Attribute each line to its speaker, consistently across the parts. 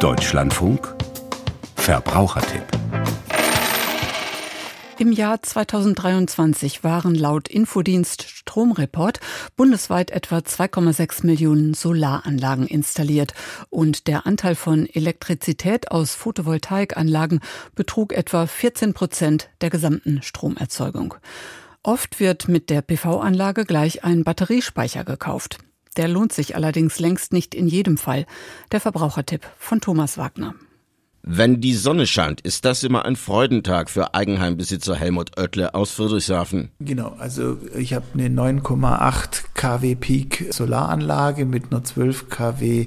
Speaker 1: Deutschlandfunk Verbrauchertipp
Speaker 2: im Jahr 2023 waren laut Infodienst Stromreport bundesweit etwa 2,6 Millionen Solaranlagen installiert und der Anteil von Elektrizität aus Photovoltaikanlagen betrug etwa 14 Prozent der gesamten Stromerzeugung. Oft wird mit der PV-Anlage gleich ein Batteriespeicher gekauft. Der lohnt sich allerdings längst nicht in jedem Fall. Der Verbrauchertipp von Thomas Wagner.
Speaker 3: Wenn die Sonne scheint, ist das immer ein Freudentag für Eigenheimbesitzer Helmut Oettle aus Friedrichshafen.
Speaker 4: Genau, also ich habe eine 9,8 kW Peak Solaranlage mit einer 12 kW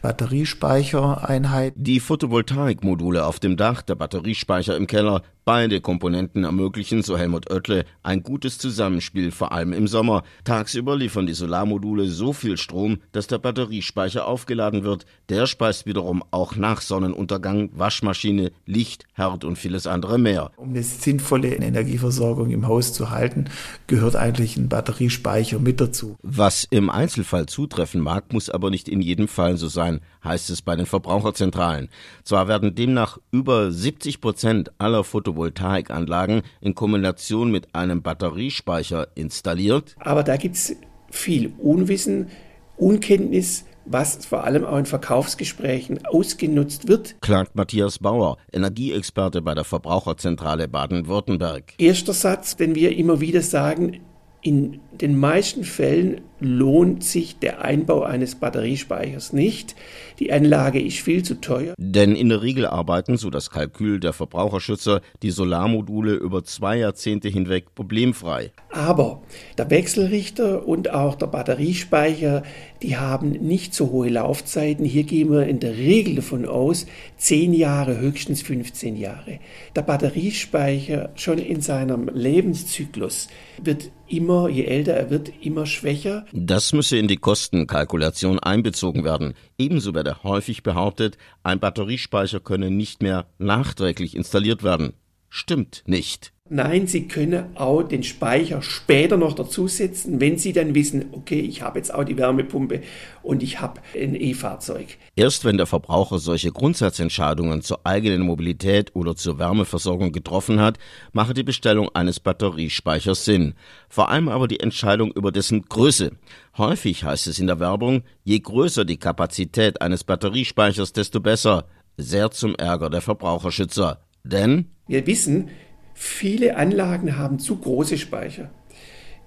Speaker 4: Batteriespeichereinheit.
Speaker 3: Die Photovoltaikmodule auf dem Dach, der Batteriespeicher im Keller, Beide Komponenten ermöglichen, so Helmut Oettle, ein gutes Zusammenspiel, vor allem im Sommer. Tagsüber liefern die Solarmodule so viel Strom, dass der Batteriespeicher aufgeladen wird. Der speist wiederum auch nach Sonnenuntergang Waschmaschine, Licht, Herd und vieles andere mehr.
Speaker 4: Um eine sinnvolle Energieversorgung im Haus zu halten, gehört eigentlich ein Batteriespeicher mit dazu.
Speaker 3: Was im Einzelfall zutreffen mag, muss aber nicht in jedem Fall so sein, heißt es bei den Verbraucherzentralen. Zwar werden demnach über 70 Prozent aller Photovoltaikanlagen in Kombination mit einem Batteriespeicher installiert.
Speaker 5: Aber da gibt es viel Unwissen, Unkenntnis, was vor allem auch in Verkaufsgesprächen ausgenutzt wird.
Speaker 3: Klagt Matthias Bauer, Energieexperte bei der Verbraucherzentrale Baden-Württemberg.
Speaker 5: Erster Satz, den wir immer wieder sagen, in den meisten Fällen lohnt sich der Einbau eines Batteriespeichers nicht. Die Anlage ist viel zu teuer.
Speaker 3: Denn in der Regel arbeiten, so das Kalkül der Verbraucherschützer, die Solarmodule über zwei Jahrzehnte hinweg problemfrei.
Speaker 5: Aber der Wechselrichter und auch der Batteriespeicher, die haben nicht so hohe Laufzeiten. Hier gehen wir in der Regel davon aus, 10 Jahre, höchstens 15 Jahre. Der Batteriespeicher schon in seinem Lebenszyklus wird immer, je älter er wird, immer schwächer.
Speaker 3: Das müsse in die Kostenkalkulation einbezogen werden. Ebenso werde häufig behauptet, ein Batteriespeicher könne nicht mehr nachträglich installiert werden. Stimmt nicht.
Speaker 5: Nein, Sie können auch den Speicher später noch dazusetzen, wenn Sie dann wissen, okay, ich habe jetzt auch die Wärmepumpe und ich habe ein E-Fahrzeug.
Speaker 3: Erst wenn der Verbraucher solche Grundsatzentscheidungen zur eigenen Mobilität oder zur Wärmeversorgung getroffen hat, mache die Bestellung eines Batteriespeichers Sinn. Vor allem aber die Entscheidung über dessen Größe. Häufig heißt es in der Werbung, je größer die Kapazität eines Batteriespeichers, desto besser. Sehr zum Ärger der Verbraucherschützer. Denn
Speaker 5: wir wissen, Viele Anlagen haben zu große Speicher.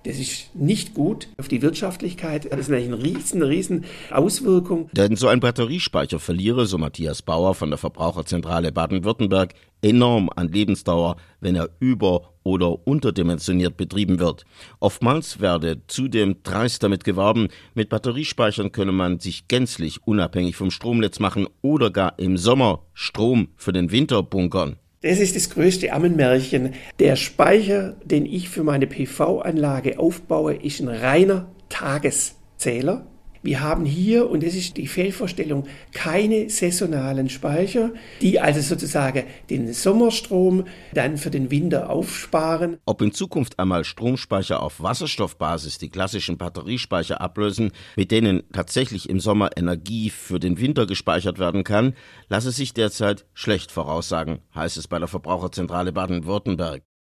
Speaker 5: Das ist nicht gut auf die Wirtschaftlichkeit. Das ist eine riesen, riesen Auswirkung.
Speaker 3: Denn so ein Batteriespeicher verliere, so Matthias Bauer von der Verbraucherzentrale Baden-Württemberg, enorm an Lebensdauer, wenn er über- oder unterdimensioniert betrieben wird. Oftmals werde zudem dreist damit geworben, mit Batteriespeichern könne man sich gänzlich unabhängig vom Stromnetz machen oder gar im Sommer Strom für den Winter bunkern.
Speaker 5: Das ist das größte Ammenmärchen. Der Speicher, den ich für meine PV-Anlage aufbaue, ist ein reiner Tageszähler. Wir haben hier, und das ist die Fehlvorstellung, keine saisonalen Speicher, die also sozusagen den Sommerstrom dann für den Winter aufsparen.
Speaker 3: Ob in Zukunft einmal Stromspeicher auf Wasserstoffbasis die klassischen Batteriespeicher ablösen, mit denen tatsächlich im Sommer Energie für den Winter gespeichert werden kann, lasse sich derzeit schlecht voraussagen, heißt es bei der Verbraucherzentrale Baden-Württemberg.